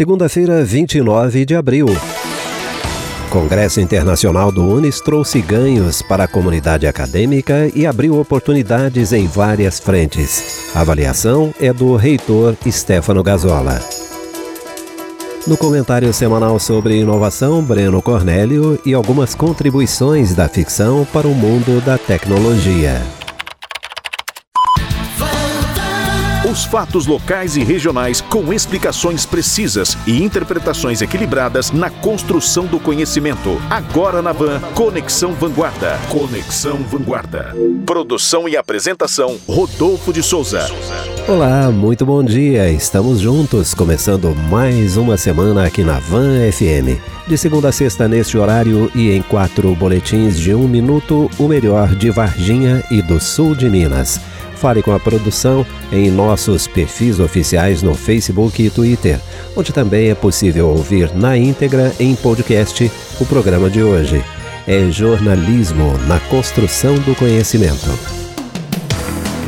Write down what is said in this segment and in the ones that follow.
Segunda-feira, 29 de abril. Congresso Internacional do Unis trouxe ganhos para a comunidade acadêmica e abriu oportunidades em várias frentes. A avaliação é do reitor Stefano Gazola. No comentário semanal sobre inovação, Breno Cornélio e algumas contribuições da ficção para o mundo da tecnologia. Os fatos locais e regionais com explicações precisas e interpretações equilibradas na construção do conhecimento. Agora na Van, Conexão Vanguarda. Conexão Vanguarda. Produção e apresentação, Rodolfo de Souza. Olá, muito bom dia. Estamos juntos, começando mais uma semana aqui na Van FM. De segunda a sexta, neste horário e em quatro boletins de um minuto, o melhor de Varginha e do sul de Minas. Fale com a produção em nossos perfis oficiais no Facebook e Twitter, onde também é possível ouvir na íntegra em podcast o programa de hoje. É jornalismo na construção do conhecimento.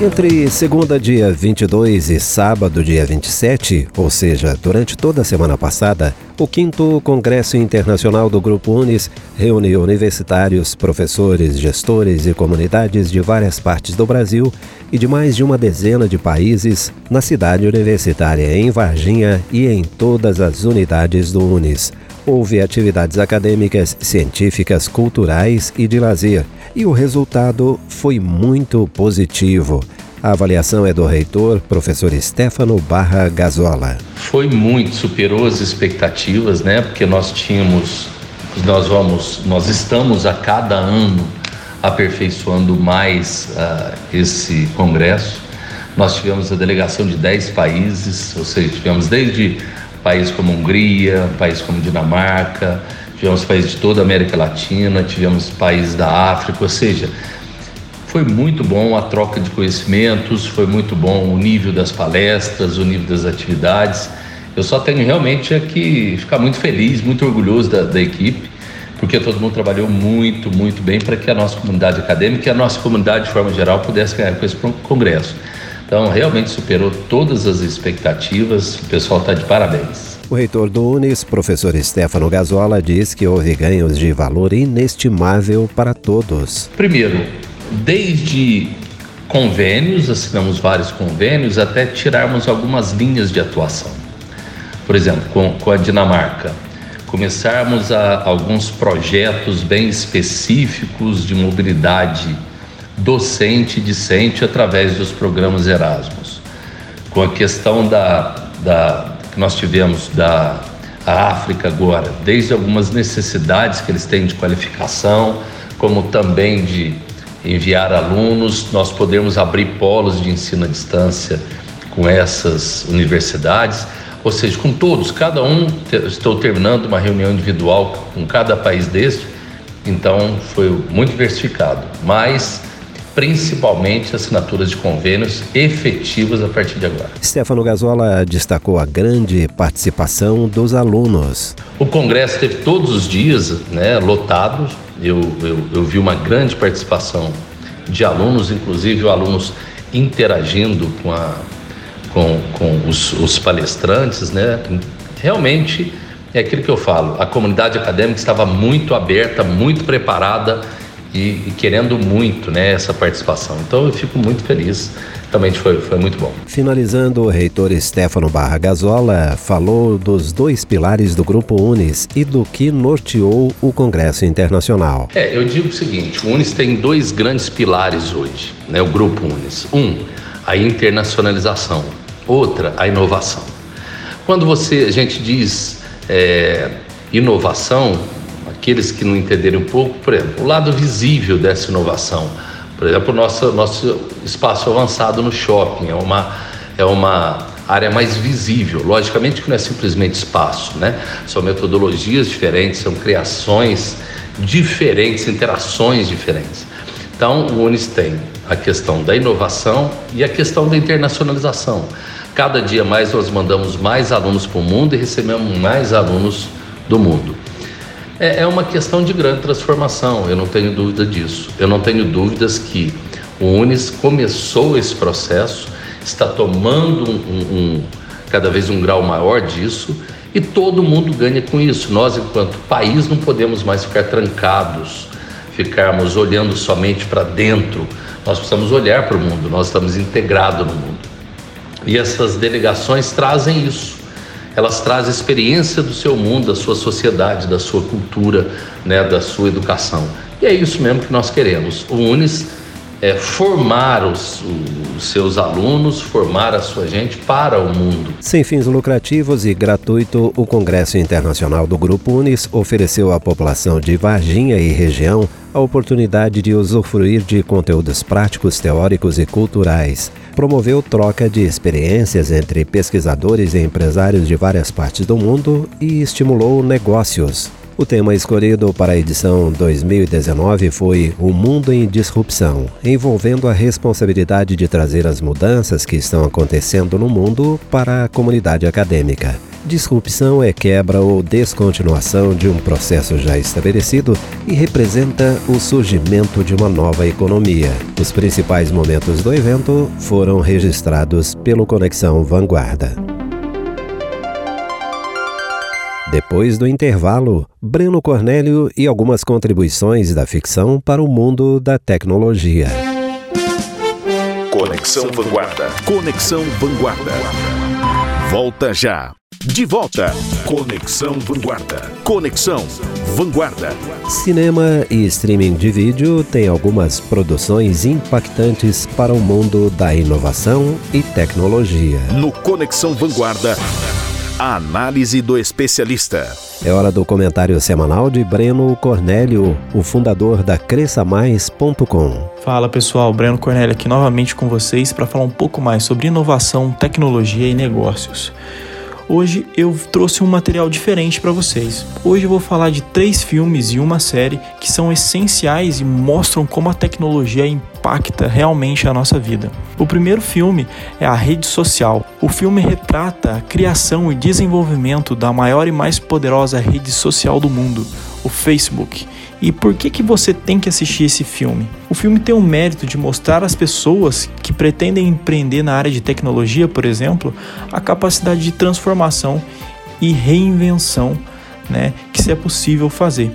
Entre segunda, dia 22 e sábado, dia 27, ou seja, durante toda a semana passada, o quinto Congresso Internacional do Grupo Unis reuniu universitários, professores, gestores e comunidades de várias partes do Brasil e de mais de uma dezena de países na cidade universitária em Varginha e em todas as unidades do Unis. Houve atividades acadêmicas, científicas, culturais e de lazer, e o resultado foi muito positivo. A avaliação é do reitor, professor Stefano Barra Gazola. Foi muito, superou as expectativas, né? Porque nós tínhamos, nós vamos, nós estamos a cada ano aperfeiçoando mais uh, esse congresso. Nós tivemos a delegação de 10 países, ou seja, tivemos desde países como Hungria, países como Dinamarca, tivemos países de toda a América Latina, tivemos países da África, ou seja, foi muito bom a troca de conhecimentos, foi muito bom o nível das palestras, o nível das atividades. Eu só tenho realmente é que ficar muito feliz, muito orgulhoso da, da equipe, porque todo mundo trabalhou muito, muito bem para que a nossa comunidade acadêmica e a nossa comunidade de forma geral pudesse ganhar com esse congresso. Então, realmente superou todas as expectativas, o pessoal está de parabéns. O reitor do Unis, professor Stefano Gazola, diz que houve ganhos de valor inestimável para todos. Primeiro, desde convênios, assinamos vários convênios, até tirarmos algumas linhas de atuação. Por exemplo, com, com a Dinamarca, começarmos a, alguns projetos bem específicos de mobilidade docente e discente através dos programas Erasmus. Com a questão da, da que nós tivemos da África agora, desde algumas necessidades que eles têm de qualificação, como também de enviar alunos, nós podemos abrir polos de ensino à distância com essas universidades, ou seja, com todos, cada um, estou terminando uma reunião individual com cada país deste, então foi muito diversificado, mas principalmente assinaturas de convênios efetivas a partir de agora. Stefano Gazola destacou a grande participação dos alunos. O congresso teve todos os dias né, lotados, eu, eu, eu vi uma grande participação de alunos, inclusive alunos interagindo com, a, com, com os, os palestrantes, né? Realmente é aquilo que eu falo, a comunidade acadêmica estava muito aberta, muito preparada e, e, querendo muito né, essa participação. Então eu fico muito feliz, realmente foi, foi muito bom. Finalizando, o reitor Stefano Barra Gazola falou dos dois pilares do Grupo Unis e do que norteou o Congresso Internacional. É, eu digo o seguinte, o Unis tem dois grandes pilares hoje, né, o Grupo Unis. Um, a internacionalização, outra, a inovação. Quando você, a gente diz é, inovação, aqueles que não entenderem um pouco, por exemplo, o lado visível dessa inovação. Por exemplo, nosso, nosso espaço avançado no shopping é uma, é uma área mais visível. Logicamente que não é simplesmente espaço, né? São metodologias diferentes, são criações diferentes, interações diferentes. Então, o UNIS tem a questão da inovação e a questão da internacionalização. Cada dia mais nós mandamos mais alunos para o mundo e recebemos mais alunos do mundo. É, é uma questão de grande transformação, eu não tenho dúvida disso. Eu não tenho dúvidas que o Unis começou esse processo, está tomando um, um, cada vez um grau maior disso E todo mundo ganha com isso. Nós, enquanto país, não podemos mais ficar trancados, ficarmos olhando somente para dentro. Nós precisamos olhar para o mundo, nós estamos integrados no mundo. E essas delegações trazem isso. Elas trazem experiência do seu mundo, da sua sociedade, da sua cultura, né, da sua educação. E é isso mesmo que nós queremos. O UNES é formar os, os, seus alunos, formar a sua gente para o mundo. Sem fins lucrativos e gratuito, o Congresso Internacional do Grupo Unis ofereceu à população de Varginha e região a oportunidade de usufruir de conteúdos práticos, teóricos e culturais. Promoveu troca de experiências entre pesquisadores e empresários de várias partes do mundo e estimulou negócios. O tema escolhido para a edição 2019 foi O Mundo em Disrupção, envolvendo a responsabilidade de trazer as mudanças que estão acontecendo no mundo para a comunidade acadêmica. Disrupção é quebra ou descontinuação de um processo já estabelecido e representa o surgimento de uma nova economia. Os principais momentos do evento foram registrados pelo Conexão Vanguarda. Depois do intervalo, Breno Cornélio e algumas contribuições da ficção para o mundo da tecnologia. Conexão Vanguarda. Conexão Vanguarda. Volta já. De volta. Conexão Vanguarda. Conexão Vanguarda. Cinema e streaming de vídeo têm algumas produções impactantes para o mundo da inovação e tecnologia. No Conexão Vanguarda. A análise do especialista. É hora do comentário semanal de Breno Cornélio, o fundador da cresçamais.com. Fala pessoal, Breno Cornélio aqui novamente com vocês para falar um pouco mais sobre inovação, tecnologia e negócios. Hoje eu trouxe um material diferente para vocês. Hoje eu vou falar de três filmes e uma série que são essenciais e mostram como a tecnologia impacta realmente a nossa vida. O primeiro filme é A Rede Social. O filme retrata a criação e desenvolvimento da maior e mais poderosa rede social do mundo, o Facebook. E por que, que você tem que assistir esse filme? O filme tem o mérito de mostrar às pessoas que pretendem empreender na área de tecnologia, por exemplo, a capacidade de transformação e reinvenção né, que se é possível fazer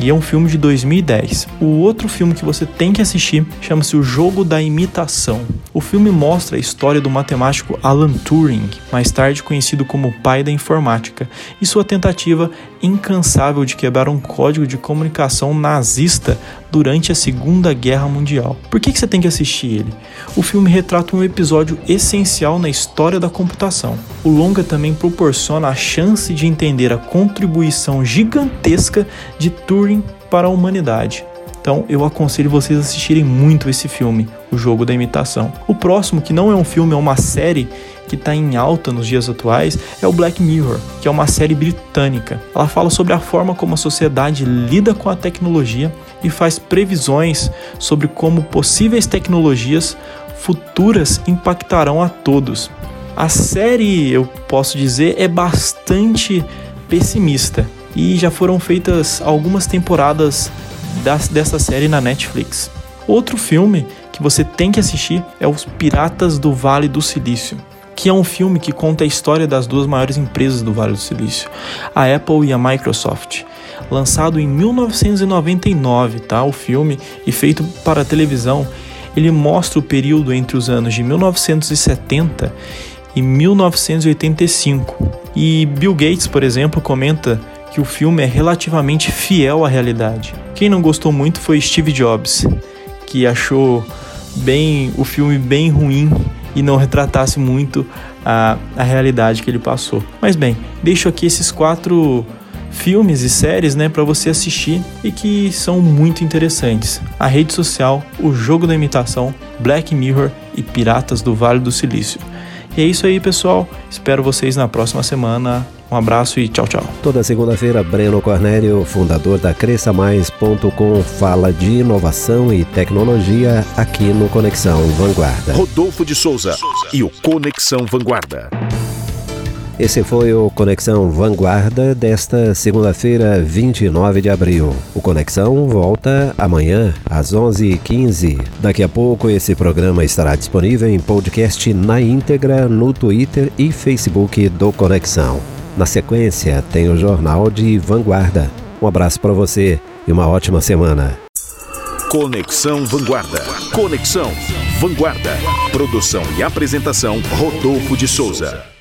e é um filme de 2010. O outro filme que você tem que assistir chama-se O Jogo da Imitação. O filme mostra a história do matemático Alan Turing, mais tarde conhecido como pai da informática, e sua tentativa incansável de quebrar um código de comunicação nazista durante a Segunda Guerra Mundial. Por que, que você tem que assistir ele? O filme retrata um episódio essencial na história da computação. O longa também proporciona a chance de entender a contribuição gigantesca de Turing para a humanidade. Então eu aconselho vocês a assistirem muito esse filme, O Jogo da Imitação. O próximo, que não é um filme, é uma série que está em alta nos dias atuais, é o Black Mirror, que é uma série britânica. Ela fala sobre a forma como a sociedade lida com a tecnologia e faz previsões sobre como possíveis tecnologias futuras impactarão a todos. A série, eu posso dizer, é bastante pessimista e já foram feitas algumas temporadas dessa série na Netflix. Outro filme que você tem que assistir é Os Piratas do Vale do Silício, que é um filme que conta a história das duas maiores empresas do Vale do Silício, a Apple e a Microsoft. Lançado em 1999, tá? O filme e feito para televisão, ele mostra o período entre os anos de 1970 e 1985. E Bill Gates, por exemplo, comenta que o filme é relativamente fiel à realidade. Quem não gostou muito foi Steve Jobs, que achou bem o filme bem ruim e não retratasse muito a, a realidade que ele passou. Mas bem, deixo aqui esses quatro filmes e séries, né, para você assistir e que são muito interessantes. A rede social, o jogo da imitação, Black Mirror e Piratas do Vale do Silício. E é isso aí, pessoal. Espero vocês na próxima semana. Um abraço e tchau, tchau. Toda segunda-feira, Breno Cornélio, fundador da CresçaMais.com, fala de inovação e tecnologia aqui no Conexão Vanguarda. Rodolfo de Souza e o Conexão Vanguarda. Esse foi o Conexão Vanguarda desta segunda-feira, 29 de abril. O Conexão volta amanhã às 11h15. Daqui a pouco esse programa estará disponível em podcast na íntegra no Twitter e Facebook do Conexão. Na sequência, tem o Jornal de Vanguarda. Um abraço para você e uma ótima semana. Conexão Vanguarda. Conexão Vanguarda. Produção e apresentação Rodolfo de Souza.